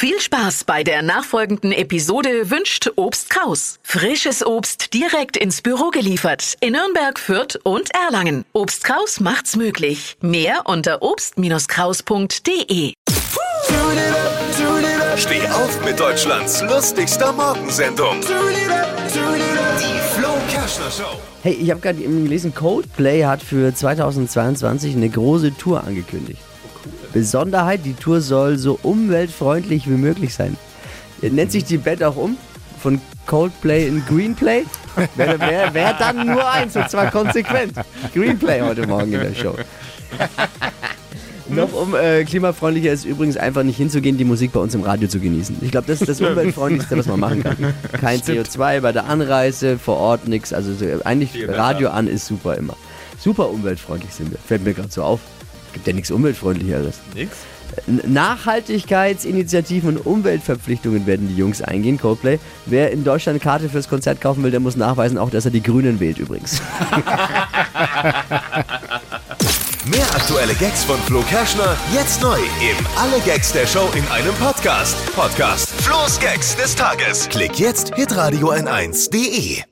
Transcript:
Viel Spaß bei der nachfolgenden Episode wünscht Obst Kraus. Frisches Obst direkt ins Büro geliefert in Nürnberg, Fürth und Erlangen. Obst Kraus macht's möglich. Mehr unter obst-kraus.de. Steh auf mit Deutschlands lustigster Morgensendung. Die Flo Kerschner Show. Hey, ich habe gerade gelesen, Coldplay hat für 2022 eine große Tour angekündigt. Besonderheit, die Tour soll so umweltfreundlich wie möglich sein. Nennt sich die Band auch um? Von Coldplay in Greenplay? Wäre wär, wär dann nur eins und zwar konsequent. Greenplay heute Morgen in der Show. Noch um äh, klimafreundlicher ist übrigens einfach nicht hinzugehen, die Musik bei uns im Radio zu genießen. Ich glaube, das ist das umweltfreundlichste, was man machen kann. Kein CO2 bei der Anreise, vor Ort nichts. Also so, eigentlich Radio an ist super immer. Super umweltfreundlich sind wir. Fällt mir gerade so auf. Gibt ja nichts umweltfreundlicheres. Nix? Nachhaltigkeitsinitiativen und Umweltverpflichtungen werden die Jungs eingehen, Coldplay. Wer in Deutschland eine Karte fürs Konzert kaufen will, der muss nachweisen auch, dass er die Grünen wählt übrigens. Mehr aktuelle Gags von Flo Kerschner jetzt neu im Alle Gags der Show in einem Podcast. Podcast Flo's Gags des Tages. Klick jetzt hitradio n1.de.